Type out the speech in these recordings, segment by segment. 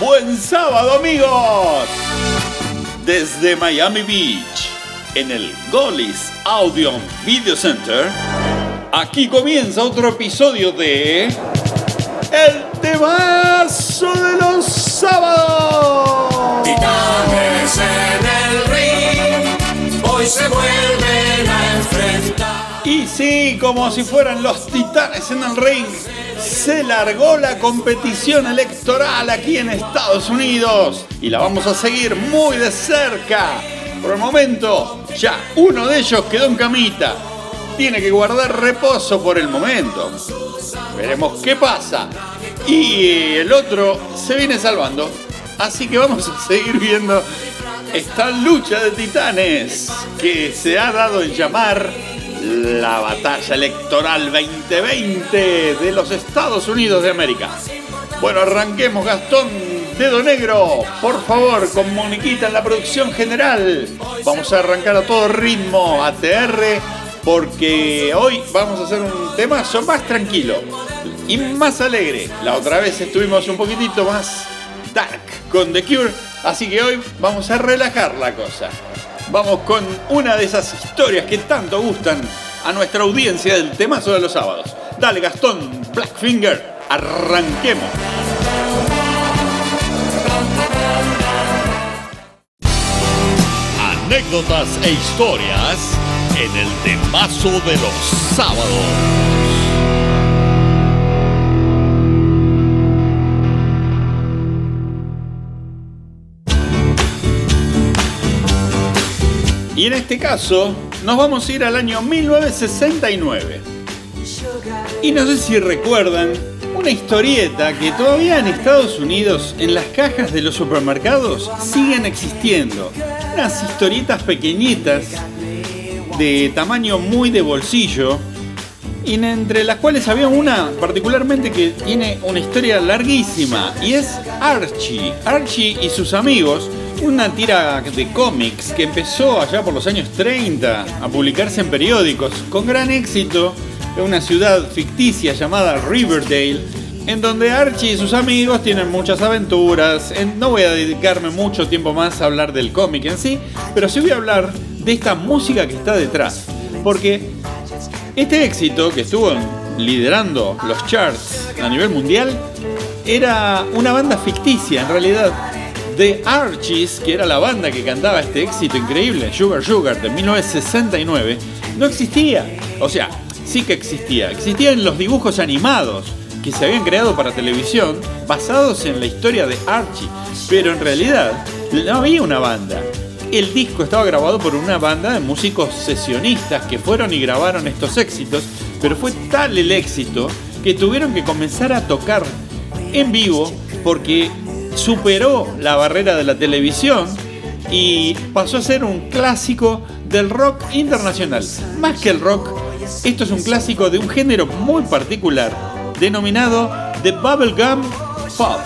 Buen sábado amigos. Desde Miami Beach, en el Golis Audio Video Center, aquí comienza otro episodio de El temazo de los sábados. Titanes en el ring, hoy se. Y sí, como si fueran los titanes en el ring, se largó la competición electoral aquí en Estados Unidos y la vamos a seguir muy de cerca. Por el momento, ya uno de ellos quedó en camita. Tiene que guardar reposo por el momento. Veremos qué pasa. Y el otro se viene salvando. Así que vamos a seguir viendo esta lucha de titanes que se ha dado en llamar la batalla electoral 2020 de los Estados Unidos de América. Bueno, arranquemos Gastón Dedo Negro, por favor, con Moniquita en la producción general. Vamos a arrancar a todo ritmo, ATR, porque hoy vamos a hacer un temazo más tranquilo y más alegre. La otra vez estuvimos un poquitito más dark con The Cure, así que hoy vamos a relajar la cosa vamos con una de esas historias que tanto gustan a nuestra audiencia del temazo de los sábados. Dale Gastón, Blackfinger, arranquemos. Anécdotas e historias en el temazo de los sábados. Y en este caso nos vamos a ir al año 1969. Y no sé si recuerdan una historieta que todavía en Estados Unidos en las cajas de los supermercados siguen existiendo. Unas historietas pequeñitas de tamaño muy de bolsillo y entre las cuales había una particularmente que tiene una historia larguísima y es Archie. Archie y sus amigos una tira de cómics que empezó allá por los años 30 a publicarse en periódicos con gran éxito en una ciudad ficticia llamada Riverdale, en donde Archie y sus amigos tienen muchas aventuras. No voy a dedicarme mucho tiempo más a hablar del cómic en sí, pero sí voy a hablar de esta música que está detrás. Porque este éxito que estuvo liderando los charts a nivel mundial era una banda ficticia en realidad The Archies, que era la banda que cantaba este éxito increíble, Sugar Sugar, de 1969, no existía. O sea, sí que existía. Existían los dibujos animados que se habían creado para televisión basados en la historia de Archie. Pero en realidad no había una banda. El disco estaba grabado por una banda de músicos sesionistas que fueron y grabaron estos éxitos, pero fue tal el éxito que tuvieron que comenzar a tocar en vivo porque superó la barrera de la televisión y pasó a ser un clásico del rock internacional. Más que el rock, esto es un clásico de un género muy particular, denominado The Bubblegum Pop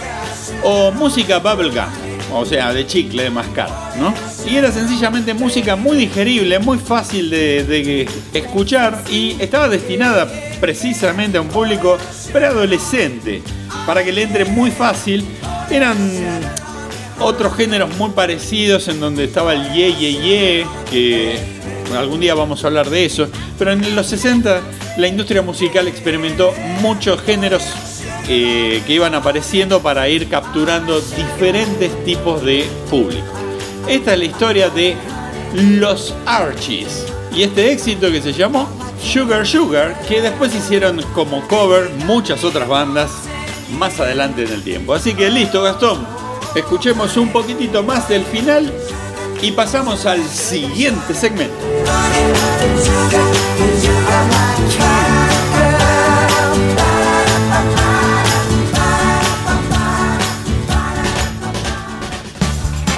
o música bubblegum, o sea, de chicle, de mascar, ¿no? Y era sencillamente música muy digerible, muy fácil de, de escuchar y estaba destinada precisamente a un público preadolescente, para que le entre muy fácil eran otros géneros muy parecidos en donde estaba el ye ye ye, que algún día vamos a hablar de eso, pero en los 60 la industria musical experimentó muchos géneros eh, que iban apareciendo para ir capturando diferentes tipos de público. Esta es la historia de los Archies y este éxito que se llamó Sugar Sugar, que después hicieron como cover muchas otras bandas más adelante en el tiempo. Así que listo, Gastón. Escuchemos un poquitito más del final y pasamos al siguiente segmento.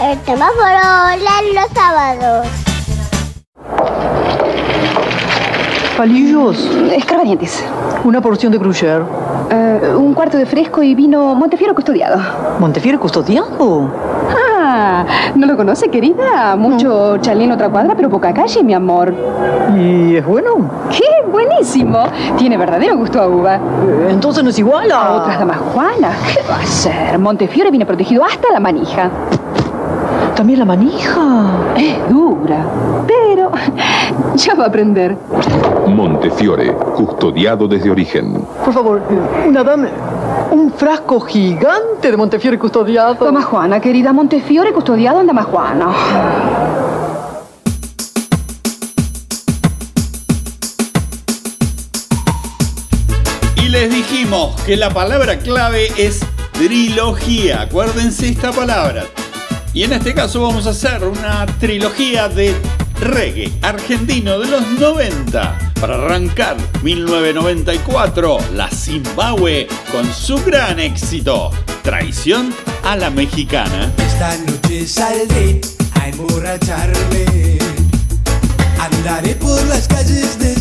El semáforo los sábados. Palillos, Escarbadientes. una porción de Gruyère. Eh, un cuarto de fresco y vino Montefiore custodiado. ¿Montefiore custodiado? Ah, ¿no lo conoce, querida? Mucho chalín otra cuadra, pero poca calle, mi amor. ¿Y es bueno? ¿Qué? Buenísimo. Tiene verdadero gusto a uva. Eh, Entonces no es igual a... A otras damas Juanas. ¿Qué va a ser? Montefiore viene protegido hasta la manija. También la manija. Es dura, pero ya va a aprender. Montefiore, custodiado desde origen. Por favor, eh, una dame un frasco gigante de Montefiore custodiado. Dama Juana, querida Montefiore, custodiado en Dama Juana. Y les dijimos que la palabra clave es trilogía. Acuérdense esta palabra. Y en este caso vamos a hacer una trilogía de reggae argentino de los 90. Para arrancar 1994, la Zimbabue con su gran éxito, Traición a la Mexicana. Esta noche saldré a emborracharme. Andaré por las calles de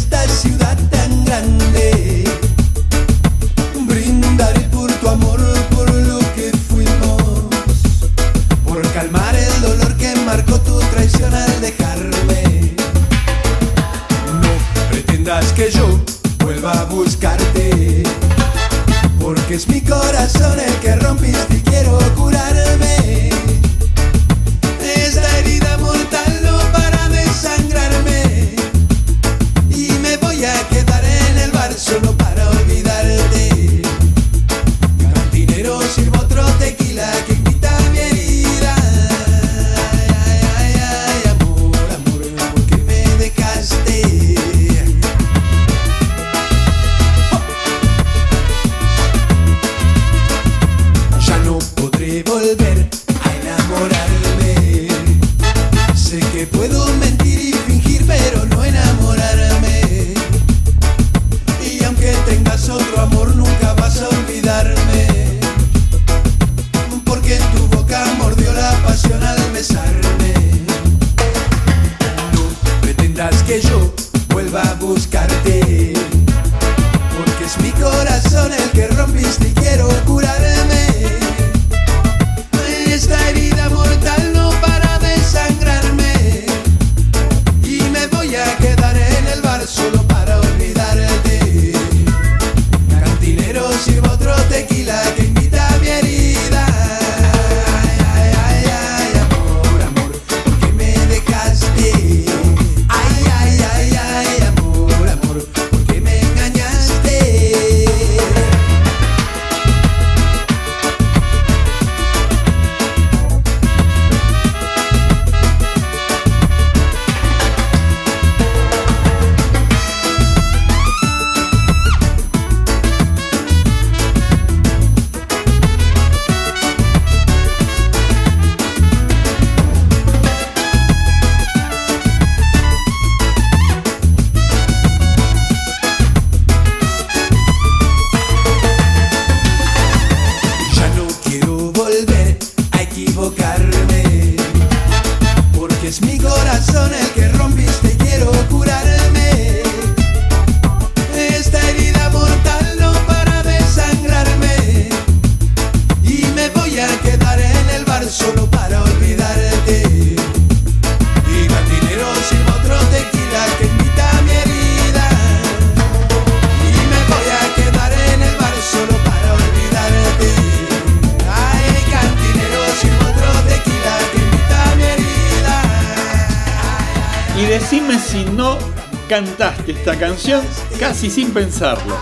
cantaste esta canción casi sin pensarlo.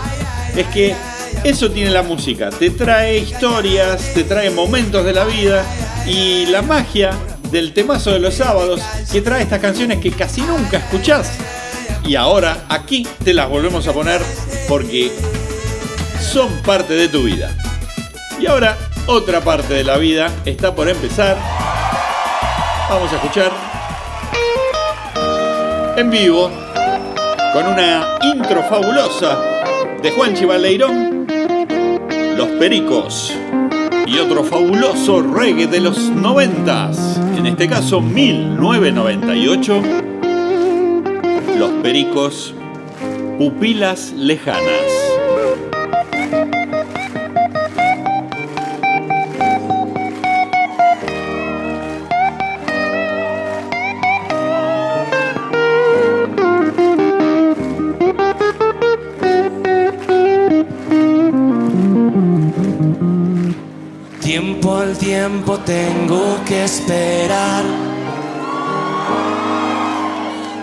Es que eso tiene la música, te trae historias, te trae momentos de la vida y la magia del temazo de los sábados que trae estas canciones que casi nunca escuchás. Y ahora aquí te las volvemos a poner porque son parte de tu vida. Y ahora otra parte de la vida está por empezar. Vamos a escuchar en vivo con una intro fabulosa de Juan Chivaleirón, Los Pericos y otro fabuloso reggae de los noventas, en este caso 1998, Los Pericos, Pupilas Lejanas. Tiempo tengo que esperar.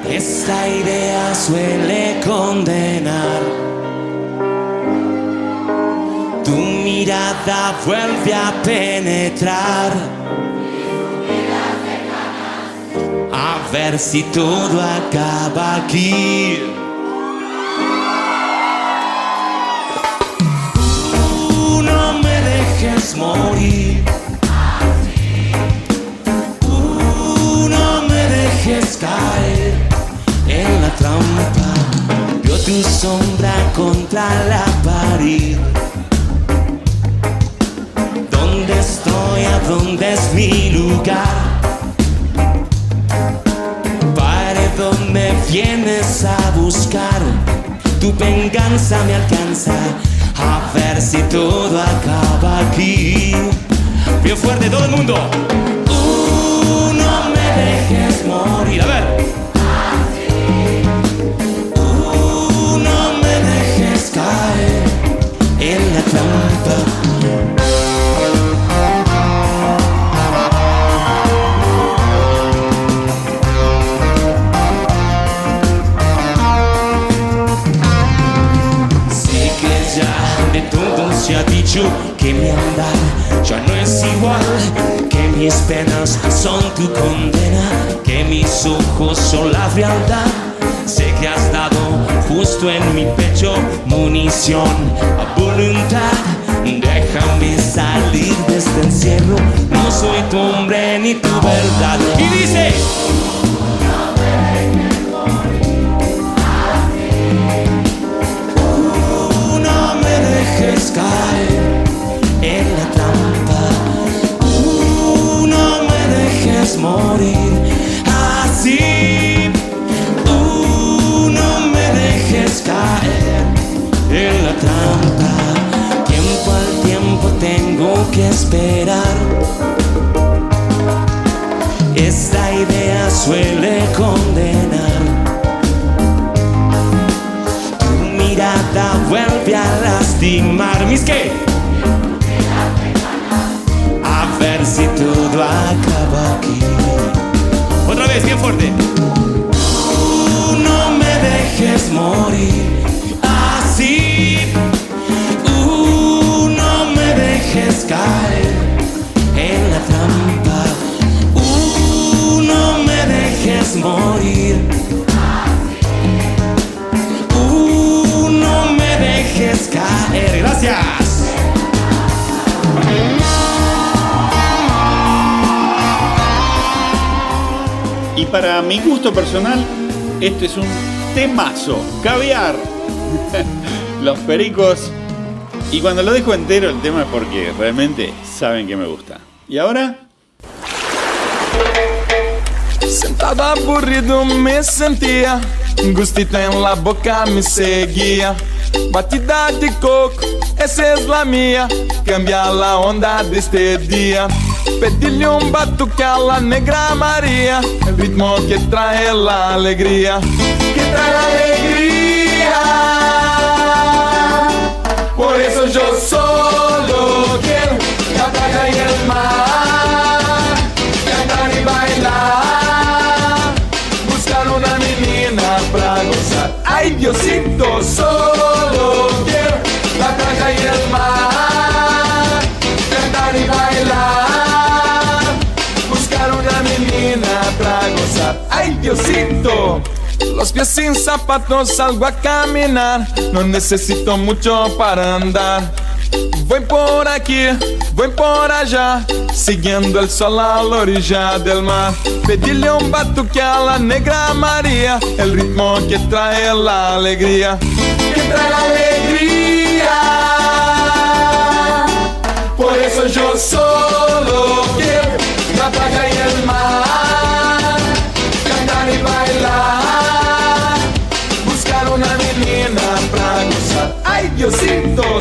Esta idea suele condenar. Tu mirada vuelve a penetrar. A ver si todo acaba aquí. Tú no me dejes morir. Dejes en la trampa. Veo tu sombra contra la pared. ¿Dónde estoy? ¿A dónde es mi lugar? Pared donde vienes a buscar. Tu venganza me alcanza. A ver si todo acaba aquí. Bien fuerte todo el mundo. Dejes morir. A ver. Uh, no me dejes caer en la trampa. Se ha dicho que mi andar ya no es igual, que mis penas son tu condena, son la frialdad. Sé que has dado justo en mi pecho munición a voluntad. Déjame salir de este encierro, no soy tu hombre ni tu verdad. Y dice. Dejes caer en la trampa. Tú no me dejes morir esperar. Esta idea suele condenar. Tu mirada vuelve a lastimar. Mis que a ver si todo acaba aquí. Otra vez bien fuerte. Tú no me dejes morir caer en la trampa tú no me dejes morir Tú no me dejes caer. Gracias. Y para mi gusto personal, este es un temazo. Caviar. Los pericos. Y cuando lo dejo entero el tema es porque realmente saben que me gusta. ¿Y ahora? Sentado aburrido me sentia Um gustito em la boca me seguia Batida de coco, essa é la mía. Cambia la onda deste dia Pedi-lhe um batuque a la negra Maria El ritmo que trae la alegría. Que trae la alegría. Por eso yo solo quiero La playa y el mar Cantar y bailar Buscar una menina pra gozar. Ay Diosito, solo quiero La playa y el mar Cantar y bailar Buscar una menina pra gozar. Ay Diosito Los pies sin zapatos salgo a caminar No necesito mucho para andar Voy por aquí, voy por allá, siguiendo el sol a la orilla del mar. Pedile un batuque a la negra María, el ritmo que trae la alegría. Que trae la alegría. Por eso yo solo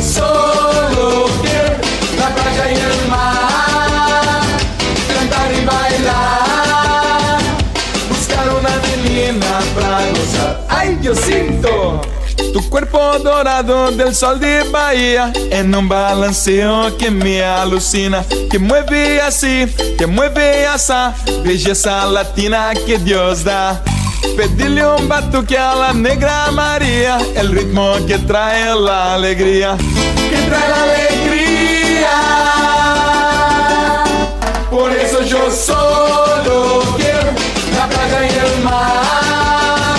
Solo quiero la playa y el mar, cantar y bailar, buscar una menina pra gozar. Ay Diosito. Tu cuerpo dorado del sol de Bahía En un balanceo que me alucina Que mueve así, que mueve esa Belleza latina que Dios da Pedirle un batuque a la negra María El ritmo que trae la alegría. Que trae la alegría. Por eso yo solo quiero la playa y el mar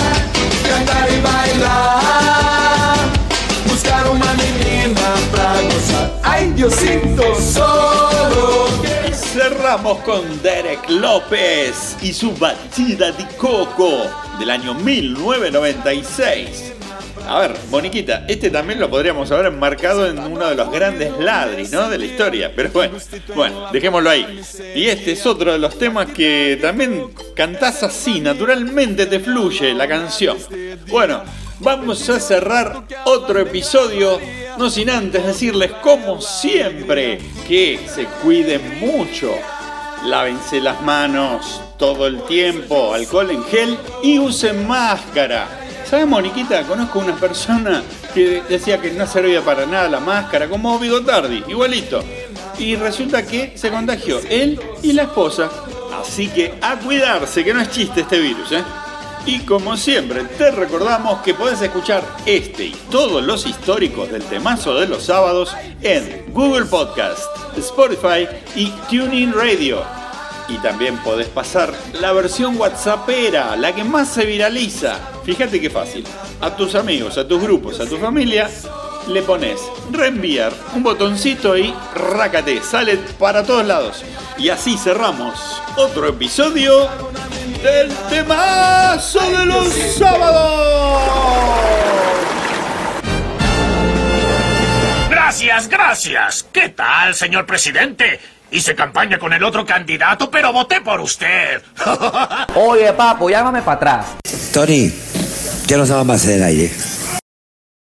Cantar y bailar Buscar una menina pra gozar Ay Diosito, solo quiero Y cerramos con Derek López y su batida de coco del año 1996. A ver, Moniquita, este también lo podríamos haber enmarcado en uno de los grandes ladris. De la historia. Pero bueno, bueno, dejémoslo ahí. Y este es otro de los temas que también cantás así, naturalmente te fluye la canción. Bueno, vamos a cerrar otro episodio, no sin antes decirles, como siempre, que se cuiden mucho. Lávense las manos todo el tiempo, alcohol en gel y usen máscara. ¿Sabes, Moniquita? Conozco una persona que decía que no servía para nada la máscara, como Bigotardi, igualito. Y resulta que se contagió él y la esposa. Así que a cuidarse, que no es chiste este virus, ¿eh? Y como siempre, te recordamos que podés escuchar este y todos los históricos del temazo de los sábados en Google Podcast, Spotify y TuneIn Radio. Y también podés pasar la versión WhatsAppera, la que más se viraliza. Fíjate qué fácil. A tus amigos, a tus grupos, a tu familia, le pones reenviar, un botoncito y rácate, sale para todos lados. Y así cerramos otro episodio del temazo de los sábados. Gracias, gracias. ¿Qué tal, señor presidente? Hice campaña con el otro candidato, pero voté por usted. Oye, papo, llámame para atrás. Tony, ya nos vamos a hacer el aire.